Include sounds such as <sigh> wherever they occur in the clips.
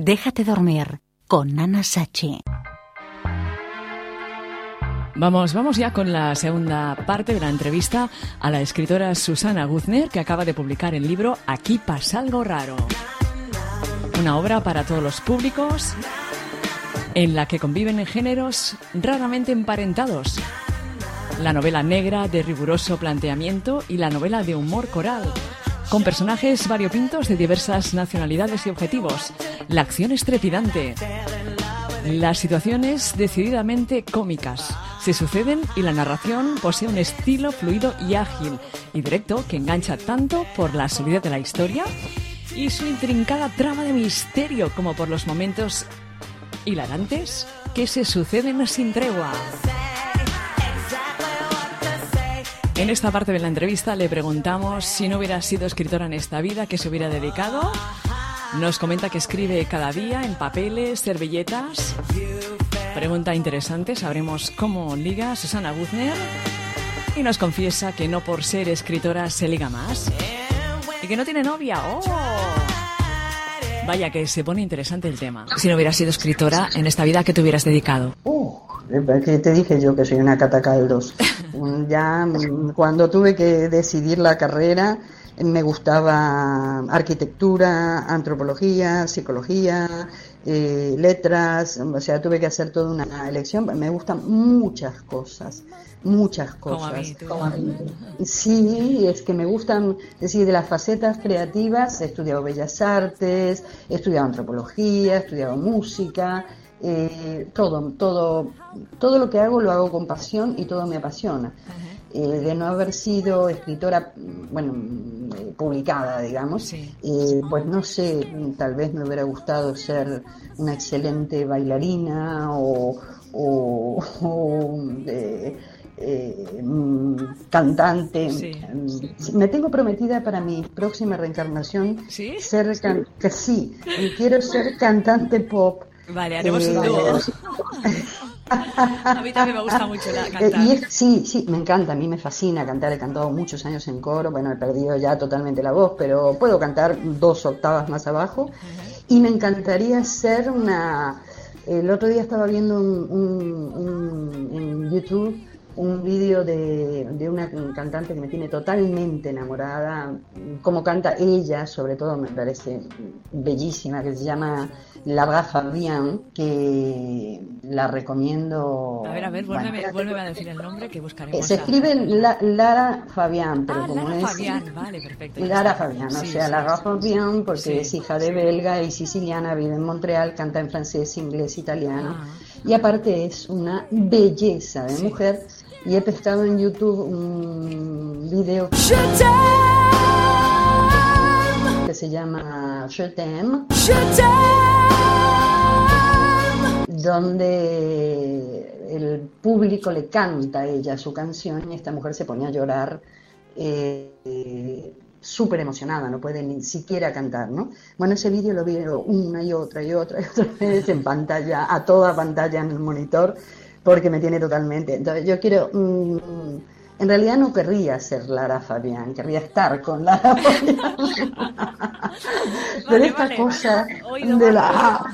Déjate dormir con Nana Sachi. Vamos, vamos ya con la segunda parte de la entrevista a la escritora Susana Guzner, que acaba de publicar el libro Aquí pasa algo raro. Una obra para todos los públicos en la que conviven géneros raramente emparentados. La novela negra de riguroso planteamiento y la novela de humor coral, con personajes variopintos de diversas nacionalidades y objetivos. La acción es trepidante. Las situaciones decididamente cómicas se suceden y la narración posee un estilo fluido y ágil y directo que engancha tanto por la solidez de la historia y su intrincada trama de misterio como por los momentos hilarantes que se suceden sin tregua. En esta parte de la entrevista le preguntamos si no hubiera sido escritora en esta vida, ¿qué se hubiera dedicado? Nos comenta que escribe cada día en papeles, servilletas. Pregunta interesante, sabremos cómo liga Susana Guzner. Y nos confiesa que no por ser escritora se liga más. Y que no tiene novia. ¡Oh! Vaya que se pone interesante el tema. Si no hubieras sido escritora en esta vida, ¿qué te hubieras dedicado? Uh, que te dije yo que soy una catacaldos. <laughs> ya cuando tuve que decidir la carrera, me gustaba arquitectura, antropología, psicología, eh, letras, o sea, tuve que hacer toda una elección. Me gustan muchas cosas, muchas cosas. Sí, es que me gustan, es decir, de las facetas creativas, he estudiado bellas artes, he estudiado antropología, he estudiado música, eh, todo, todo, todo lo que hago lo hago con pasión y todo me apasiona. Eh, de no haber sido escritora, bueno, eh, publicada, digamos, pues no sé, tal vez me hubiera gustado ser una excelente bailarina o, cantante. Me tengo prometida para mi próxima reencarnación ser que sí, quiero ser cantante pop. Vale, haremos un dúo. <laughs> a mí también me gusta mucho la eh, cantar. sí, sí, me encanta, a mí me fascina cantar. He cantado muchos años en coro, bueno, he perdido ya totalmente la voz, pero puedo cantar dos octavas más abajo. Y me encantaría ser una... El otro día estaba viendo un, en YouTube un vídeo de, de, una cantante que me tiene totalmente enamorada, como canta ella, sobre todo me parece bellísima, que se llama Lara Fabián, que la recomiendo. A ver, a ver, vuelve, a decir el nombre que buscaremos. Se escribe Lara Fabián, pero ah, como Lara es. Fabián, vale, perfecto. Lara Fabián, o sea, Lara Fabián, porque es hija de belga y siciliana, vive en Montreal, canta en francés, inglés, italiano. Ah. Y aparte es una belleza de mujer y he pescado en YouTube un video que se llama Je t'aime, donde el público le canta a ella su canción y esta mujer se pone a llorar. Eh, súper emocionada, no puede ni siquiera cantar, ¿no? Bueno, ese vídeo lo vi una y otra y otra y otra <laughs> vez en pantalla, a toda pantalla en el monitor, porque me tiene totalmente. Entonces yo quiero, mm, en realidad no querría ser Lara Fabián, querría estar con Lara <laughs> Fabián. Pero esta cosa de la,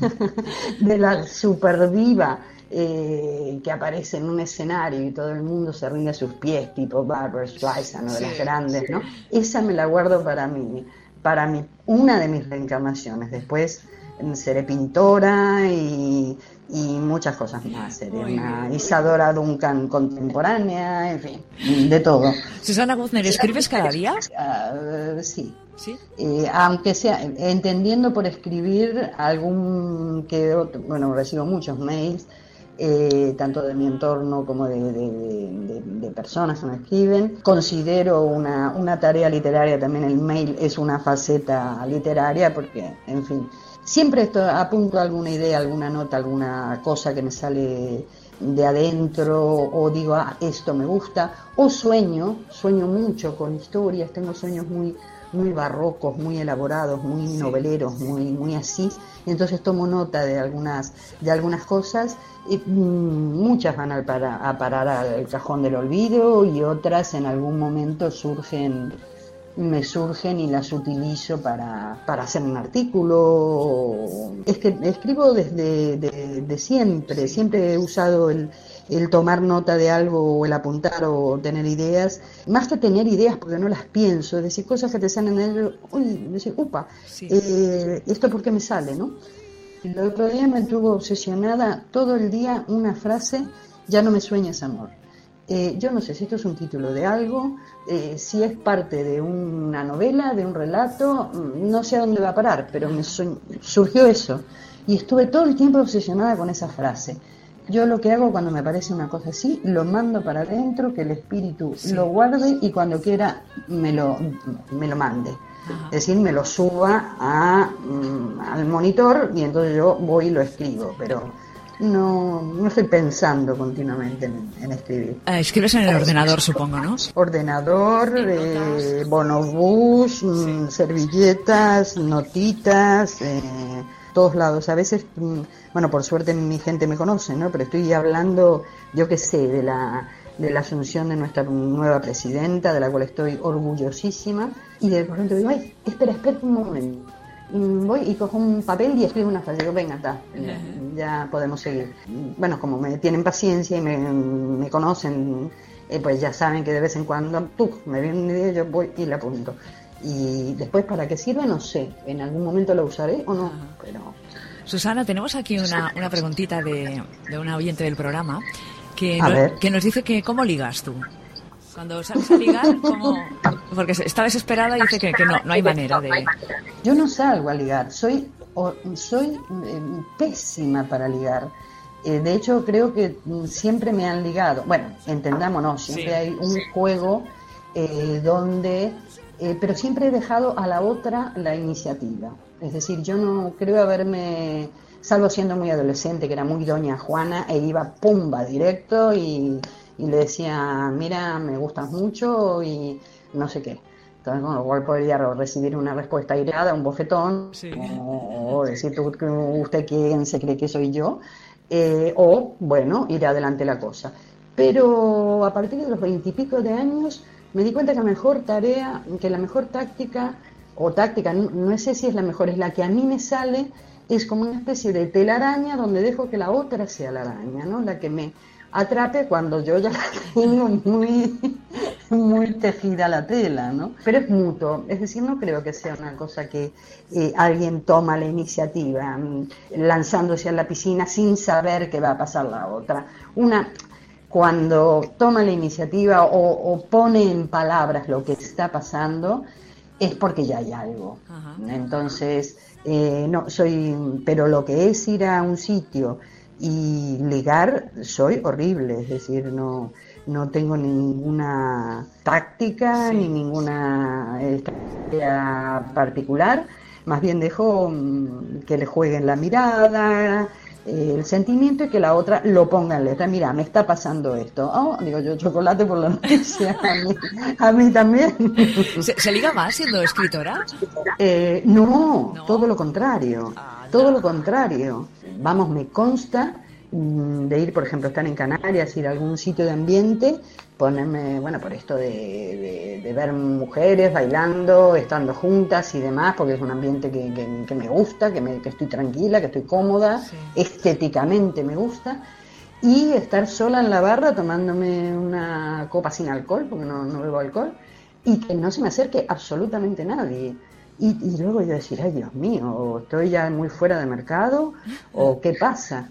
<laughs> de la superdiva eh, que aparece en un escenario y todo el mundo se rinde a sus pies, tipo Barbara Streisand, de las grandes, ¿no? Esa me la guardo para mí, para mí, una de mis reencarnaciones. Después mm, seré pintora y y muchas cosas más. Sería una Isadora Duncan contemporánea, en fin, de todo. Susana Guzner, ¿escribes cada día? Ah, sí. ¿Sí? Eh, aunque sea, entendiendo por escribir algún que otro, bueno, recibo muchos mails, eh, tanto de mi entorno como de, de, personas que me escriben. Considero una, una tarea literaria también, el mail es una faceta literaria porque, en fin, Siempre esto, apunto alguna idea, alguna nota, alguna cosa que me sale de adentro o digo, ah, esto me gusta, o sueño, sueño mucho con historias, tengo sueños muy, muy barrocos, muy elaborados, muy noveleros, muy, muy así, entonces tomo nota de algunas, de algunas cosas, y, mm, muchas van a parar al cajón del olvido y otras en algún momento surgen me surgen y las utilizo para, para hacer un artículo. Es que escribo desde de, siempre, siempre he usado el, el tomar nota de algo o el apuntar o tener ideas, más que tener ideas porque no las pienso, es decir, cosas que te salen en el, uy, decir, upa, eh, esto por qué me sale, ¿no? El otro día me tuvo obsesionada todo el día una frase, ya no me sueñes amor. Eh, yo no sé si esto es un título de algo, eh, si es parte de una novela, de un relato, mm, no sé a dónde va a parar, pero me surgió eso. Y estuve todo el tiempo obsesionada con esa frase. Yo lo que hago cuando me parece una cosa así, lo mando para adentro, que el espíritu lo guarde y cuando quiera me lo, me lo mande. Es decir, me lo suba a, mm, al monitor y entonces yo voy y lo escribo, pero no, no estoy pensando continuamente en, escribir. Ah, escribes en el ordenador, supongo, ¿no? Ordenador, eh, bonobús, mm, servilletas, notitas, eh, todos lados. A veces, mm, bueno, por suerte mi gente me conoce, ¿no? Pero estoy hablando, yo qué sé, de la, de la asunción de nuestra nueva presidenta, de la cual estoy orgullosísima. Y de pronto digo, ay, espera, espera un momento voy y cojo un papel y escribo una frase. Digo, venga, está, ya, podemos seguir. Bueno, como me tienen paciencia y me, conocen, eh, pues ya saben que de vez en cuando, me viene una idea, yo voy y la apunto. Y después, ¿para qué sirve? No sé. En algún momento lo usaré o no, pero... Susana, tenemos aquí una, una preguntita de, de una oyente del programa que, que nos dice que ¿cómo ligas tú? Cuando sales a ligar, porque está desesperada y dice que, no, no hay manera de... Yo no salgo a ligar, soy, soy eh, pésima para ligar. Eh, de hecho, creo que siempre me han ligado. Bueno, entendámonos, siempre hay un juego eh, donde... pero siempre he dejado a la otra la iniciativa. Es decir, yo no creo haberme salvo siendo muy adolescente, que era muy doña Juana, e iba pumba directo y y le decía, mira, me gustas mucho y no sé qué. Entonces, con lo cual podría recibir una respuesta aireada, un bofetón, o, <laughs> decir, ¿usted quién se cree que soy yo? Eh, o, bueno, ir adelante la cosa. Pero a partir de los veintipico de años me di cuenta que la mejor tarea, que la mejor táctica, o táctica, no, no sé si es la mejor, es la que a mí me sale, es como una especie de telaraña donde dejo que la otra sea la araña, ¿no? La que me, atrape cuando yo ya <laughs> tengo muy, muy tejida la tela, ¿no? Pero es mutuo, es decir, no creo que sea una cosa que eh, alguien toma la iniciativa mm, lanzándose a la piscina sin saber qué va a pasar la otra. Una, cuando toma la iniciativa o, pone en palabras lo que está pasando, es porque ya hay algo. Entonces, eh, no, soy, pero lo que es ir a un sitio, y ligar soy horrible, es decir, no, no tengo ninguna táctica ni ninguna estrategia particular, más bien dejo mm, que le jueguen la mirada, el sentimiento y que la otra lo ponga en letra. Mira, me está pasando esto. Oh, digo yo, chocolate por la noche, a mí, también. ¿Se, liga más siendo escritora? Eh, no, todo lo contrario, ah, todo lo contrario. Vamos, me consta mm, de ir, por ejemplo, estar en Canarias, ir a algún sitio de ambiente, ponerme, bueno, por esto de, ver mujeres bailando, estando juntas y demás, porque es un ambiente que, me gusta, que, me, que, estoy tranquila, que estoy cómoda, estéticamente me gusta, y estar sola en la barra tomándome una copa sin alcohol, porque no, no bebo alcohol, y que no se me acerque absolutamente nadie. Y, luego yo decir, ay Dios mío, o estoy ya muy fuera de mercado, o qué pasa.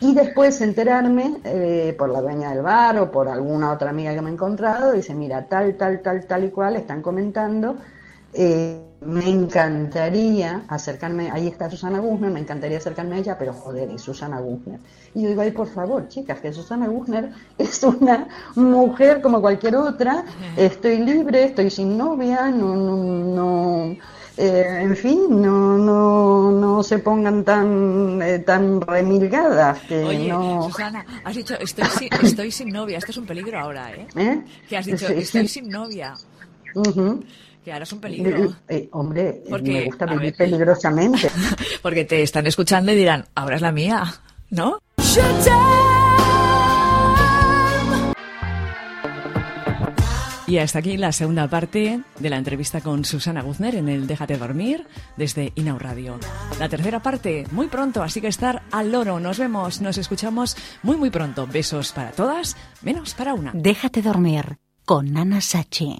Y después enterarme eh, por la dueña del bar o por alguna otra amiga que me he encontrado, dice, mira, tal, tal, tal, tal y cual, están comentando, eh, me encantaría acercarme, ahí está Susana Guzner, me encantaría acercarme a ella, pero joder, es Susana Guzner. Y yo digo, ay, por favor, chicas, que Susana Guzner <laughs> es una mujer como cualquier otra, estoy libre, estoy sin novia, no, no, no eh, en fin, no, no, no se pongan tan, eh, tan remilgadas. Que Oye, no... Susana, has dicho, estoy sin, <laughs> estoy sin novia, esto es un peligro ahora, ¿eh? ¿Eh? Que has dicho, estoy sin novia. Que ahora es un peligro. Eh, hombre, me gusta vivir peligrosamente. <laughs> Porque te están escuchando y dirán, ahora es la mía, ¿no? Y hasta aquí la segunda parte de la entrevista con Susana Guzner en el Déjate dormir desde Inau Radio. La tercera parte muy pronto, así que estar al loro. Nos vemos, nos escuchamos muy muy pronto. Besos para todas, menos para una. Déjate dormir con Nana Sachi.